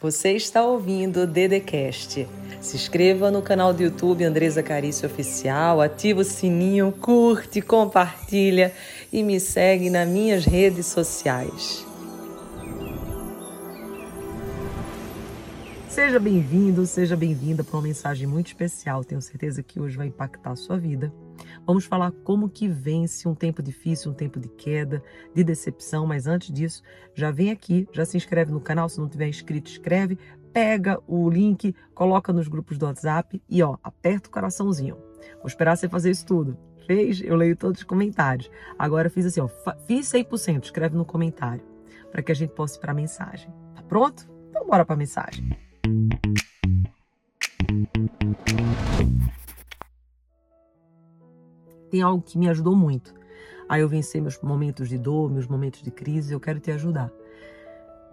Você está ouvindo o Dedecast. Se inscreva no canal do YouTube Andresa Carício Oficial, ativa o sininho, curte, compartilha e me segue nas minhas redes sociais. Seja bem-vindo, seja bem-vinda para uma mensagem muito especial. Tenho certeza que hoje vai impactar a sua vida. Vamos falar como que vence um tempo difícil, um tempo de queda, de decepção, mas antes disso, já vem aqui, já se inscreve no canal, se não tiver inscrito, escreve, pega o link, coloca nos grupos do WhatsApp e ó, aperta o coraçãozinho. Vou esperar você fazer isso tudo. Fez? Eu leio todos os comentários. Agora fiz assim, ó, fiz 100%, escreve no comentário, para que a gente possa ir para a mensagem. Tá pronto? Então bora para a mensagem. Tem algo que me ajudou muito. Aí eu vencer meus momentos de dor, meus momentos de crise, eu quero te ajudar.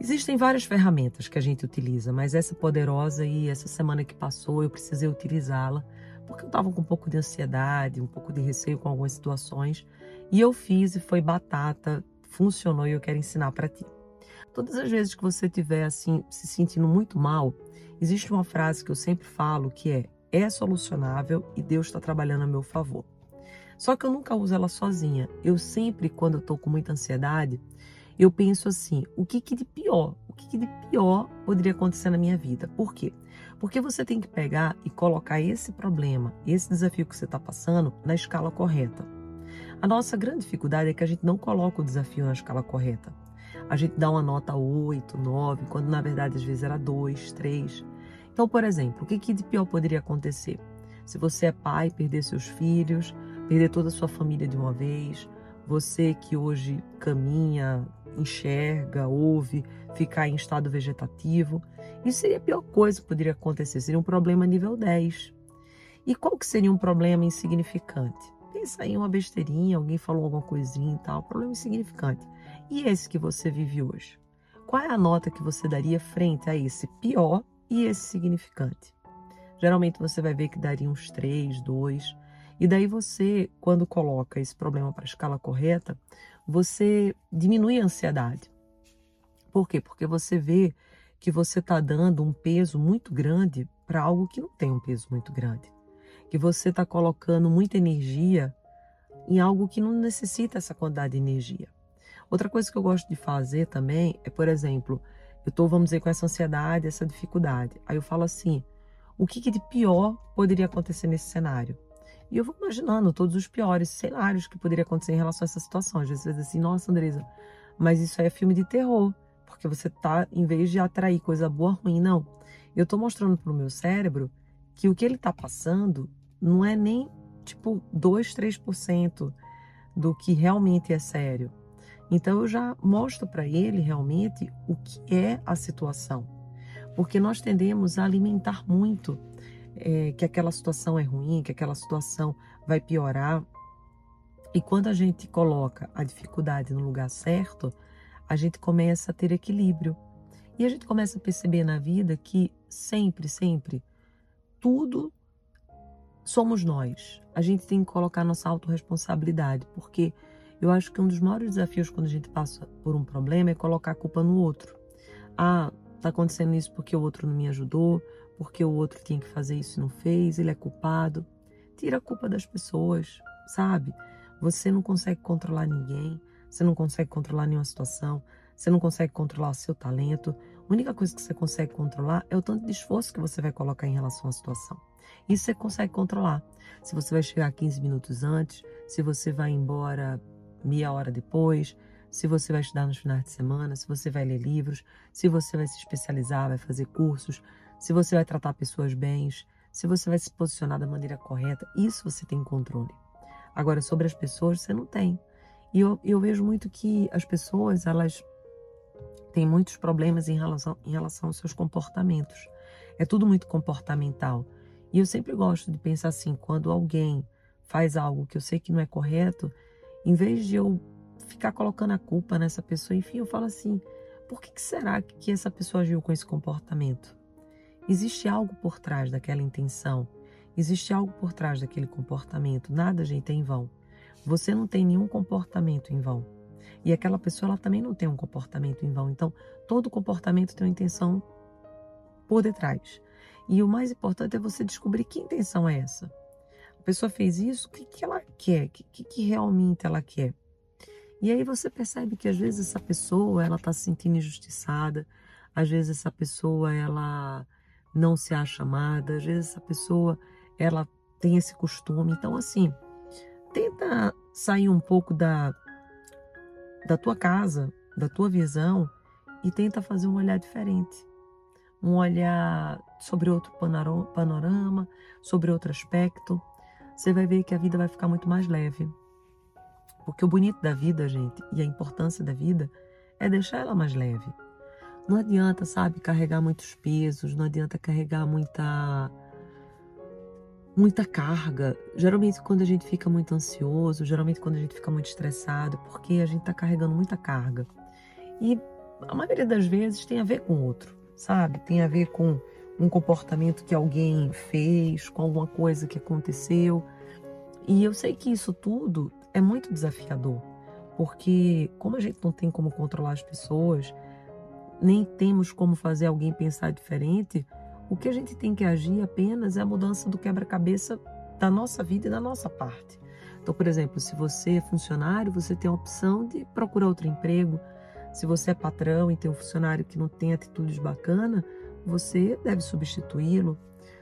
Existem várias ferramentas que a gente utiliza, mas essa poderosa e essa semana que passou eu precisei utilizá-la porque eu estava com um pouco de ansiedade, um pouco de receio com algumas situações e eu fiz e foi batata, funcionou e eu quero ensinar para ti. Todas as vezes que você estiver assim se sentindo muito mal, existe uma frase que eu sempre falo que é: é solucionável e Deus está trabalhando a meu favor. Só que eu nunca uso ela sozinha. Eu sempre, quando eu estou com muita ansiedade, eu penso assim: o que, que de pior, o que, que de pior poderia acontecer na minha vida? Por quê? Porque você tem que pegar e colocar esse problema, esse desafio que você está passando, na escala correta. A nossa grande dificuldade é que a gente não coloca o desafio na escala correta. A gente dá uma nota 8, 9, quando na verdade às vezes era 2, 3. Então, por exemplo, o que, que de pior poderia acontecer? Se você é pai, perder seus filhos, perder toda a sua família de uma vez, você que hoje caminha, enxerga, ouve, ficar em estado vegetativo, isso seria a pior coisa que poderia acontecer, seria um problema nível 10. E qual que seria um problema insignificante? Pensa em uma besteirinha, alguém falou alguma coisinha e tal, problema insignificante. E esse que você vive hoje? Qual é a nota que você daria frente a esse pior e esse significante? Geralmente você vai ver que daria uns 3, 2, e daí você, quando coloca esse problema para a escala correta, você diminui a ansiedade. Por quê? Porque você vê que você está dando um peso muito grande para algo que não tem um peso muito grande. Que você está colocando muita energia em algo que não necessita essa quantidade de energia. Outra coisa que eu gosto de fazer também é, por exemplo, eu estou, vamos dizer, com essa ansiedade, essa dificuldade. Aí eu falo assim: o que, que de pior poderia acontecer nesse cenário? E eu vou imaginando todos os piores cenários que poderia acontecer em relação a essa situação. Às vezes você diz assim, nossa, Andresa, mas isso aí é filme de terror. Porque você tá, em vez de atrair coisa boa, ruim, não. Eu tô mostrando pro meu cérebro que o que ele tá passando não é nem tipo 2, 3% do que realmente é sério. Então eu já mostro para ele realmente o que é a situação. Porque nós tendemos a alimentar muito é, que aquela situação é ruim, que aquela situação vai piorar. E quando a gente coloca a dificuldade no lugar certo, a gente começa a ter equilíbrio. E a gente começa a perceber na vida que sempre, sempre, tudo somos nós. A gente tem que colocar nossa autorresponsabilidade, porque eu acho que um dos maiores desafios quando a gente passa por um problema é colocar a culpa no outro. Ah, tá acontecendo isso porque o outro não me ajudou, porque o outro tinha que fazer isso e não fez, ele é culpado. Tira a culpa das pessoas, sabe? Você não consegue controlar ninguém, você não consegue controlar nenhuma situação, você não consegue controlar o seu talento. A única coisa que você consegue controlar é o tanto de esforço que você vai colocar em relação à situação. Isso você consegue controlar. Se você vai chegar 15 minutos antes, se você vai embora meia hora depois, se você vai estudar nos finais de semana, se você vai ler livros, se você vai se especializar, vai fazer cursos, se você vai tratar pessoas bem, se você vai se posicionar da maneira correta, isso você tem controle. Agora, sobre as pessoas, você não tem. E eu, eu vejo muito que as pessoas, elas têm muitos problemas em relação, em relação aos seus comportamentos. É tudo muito comportamental. E eu sempre gosto de pensar assim, quando alguém faz algo que eu sei que não é correto, em vez de eu ficar colocando a culpa nessa pessoa, enfim, eu falo assim, por que, que será que essa pessoa agiu com esse comportamento? Existe algo por trás daquela intenção, existe algo por trás daquele comportamento. Nada, gente, é em vão. Você não tem nenhum comportamento em vão. E aquela pessoa ela também não tem um comportamento em vão. Então, todo comportamento tem uma intenção por detrás. E o mais importante é você descobrir que intenção é essa. A pessoa fez isso, o que, que ela quer? O que, que realmente ela quer? E aí você percebe que às vezes essa pessoa ela está se sentindo injustiçada, às vezes essa pessoa ela não se acha amada, às vezes essa pessoa ela tem esse costume. Então assim, tenta sair um pouco da da tua casa, da tua visão e tenta fazer um olhar diferente. Um olhar sobre outro panorama, sobre outro aspecto. Você vai ver que a vida vai ficar muito mais leve. Porque o bonito da vida, gente, e a importância da vida é deixar ela mais leve. Não adianta, sabe, carregar muitos pesos, não adianta carregar muita muita carga. Geralmente quando a gente fica muito ansioso, geralmente quando a gente fica muito estressado, porque a gente está carregando muita carga. E a maioria das vezes tem a ver com outro, sabe? Tem a ver com um comportamento que alguém fez, com alguma coisa que aconteceu. E eu sei que isso tudo é muito desafiador, porque como a gente não tem como controlar as pessoas, nem temos como fazer alguém pensar diferente, o que a gente tem que agir apenas é a mudança do quebra-cabeça da nossa vida e da nossa parte. Então, por exemplo, se você é funcionário, você tem a opção de procurar outro emprego. Se você é patrão e tem um funcionário que não tem atitudes bacanas, você deve substituí-lo.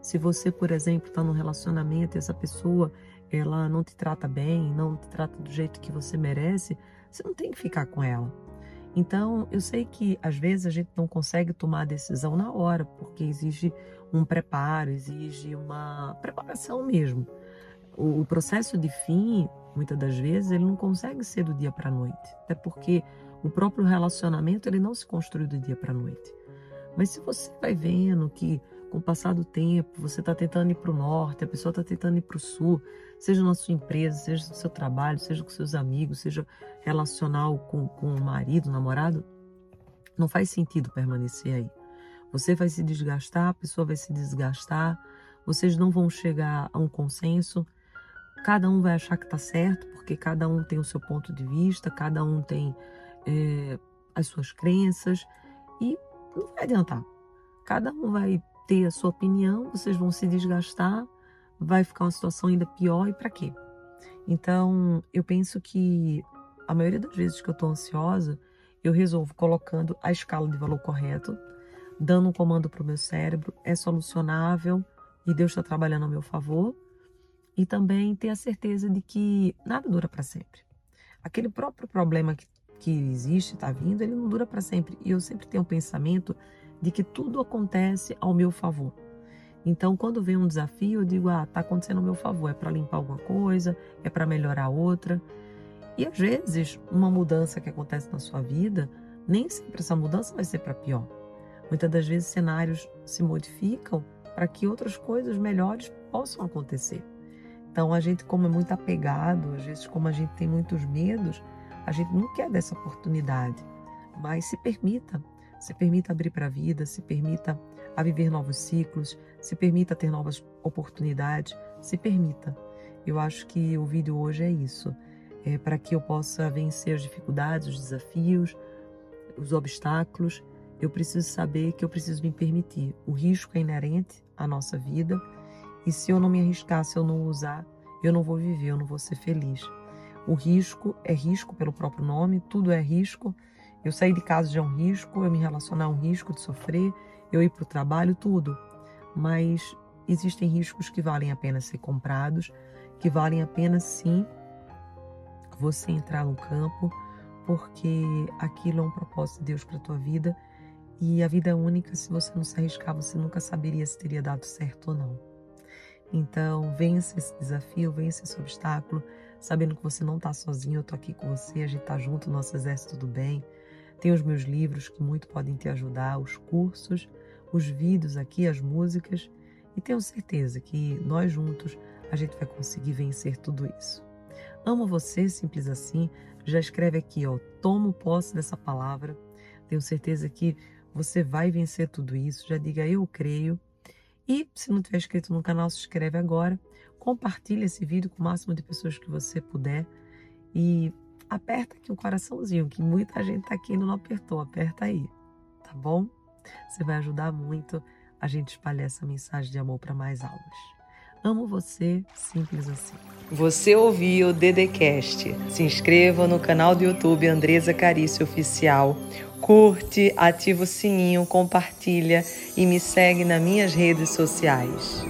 Se você, por exemplo, está num relacionamento e essa pessoa ela não te trata bem, não te trata do jeito que você merece, você não tem que ficar com ela. Então, eu sei que às vezes a gente não consegue tomar a decisão na hora, porque exige um preparo, exige uma preparação mesmo. O, processo de fim, muitas das vezes, ele não consegue ser do dia para a noite, até porque o próprio relacionamento ele não se construi do dia para a noite. Mas se você vai vendo que com o passar do tempo você está tentando ir para o norte, a pessoa está tentando ir para o sul, seja na sua empresa, seja no seu trabalho, seja com seus amigos, seja relacional com, com o marido, namorado, não faz sentido permanecer aí. Você vai se desgastar, a pessoa vai se desgastar, vocês não vão chegar a um consenso, cada um vai achar que está certo, porque cada um tem o seu ponto de vista, cada um tem é, as suas crenças, e não vai adiantar. Cada um vai ter a sua opinião, vocês vão se desgastar, vai ficar uma situação ainda pior e para quê? Então, eu penso que a maioria das vezes que eu estou ansiosa, eu resolvo colocando a escala de valor correto, dando um comando para o meu cérebro, é solucionável e Deus está trabalhando a meu favor. E também ter a certeza de que nada dura para sempre. Aquele próprio problema que, que existe, está vindo, ele não dura para sempre. E eu sempre tenho o pensamento de que tudo acontece ao meu favor. Então, quando vem um desafio, eu digo: ah, está acontecendo ao meu favor, é para limpar alguma coisa, é para melhorar outra. E às vezes, uma mudança que acontece na sua vida, nem sempre essa mudança vai ser para pior. Muitas das vezes, cenários se modificam para que outras coisas melhores possam acontecer. Então, a gente, como é muito apegado, às vezes, como a gente tem muitos medos, a gente não quer dessa oportunidade. Mas se permita, se permita abrir para a vida, se permita a viver novos ciclos, se permita ter novas oportunidades, se permita. Eu acho que o vídeo hoje é isso, é para que eu possa vencer as dificuldades, os desafios, os obstáculos. Eu preciso saber que eu preciso me permitir. O risco é inerente à nossa vida e se eu não me arriscar, se eu não usar, eu não vou viver, eu não vou ser feliz. O risco é risco pelo próprio nome, tudo é risco. Eu sair de casa já é um risco, eu me relacionar é um risco de sofrer, eu ir para o trabalho, tudo. Mas existem riscos que valem a pena ser comprados, que valem a pena sim você entrar no campo, porque aquilo é um propósito de Deus para tua vida e a vida é única, se você não se arriscar, você nunca saberia se teria dado certo ou não. Então, vença esse desafio, vença esse obstáculo, sabendo que você não está sozinho, eu estou aqui com você, a gente está junto, nosso exército do bem. Tem os meus livros que muito podem te ajudar, os cursos, os vídeos aqui, as músicas. E tenho certeza que nós juntos a gente vai conseguir vencer tudo isso. Amo você, simples assim. Já escreve aqui, ó, tomo posse dessa palavra. Tenho certeza que você vai vencer tudo isso. Já diga eu creio. E se não tiver inscrito no canal, se inscreve agora. Compartilhe esse vídeo com o máximo de pessoas que você puder. E aperta aqui o coraçãozinho, que muita gente tá aqui e não apertou. Aperta aí, tá bom? Você vai ajudar muito a gente espalhar essa mensagem de amor para mais almas. Amo você, simples assim. Você ouviu o Dedecast. Se inscreva no canal do YouTube Andresa Carício Oficial. Curte, ativa o sininho, compartilha e me segue nas minhas redes sociais.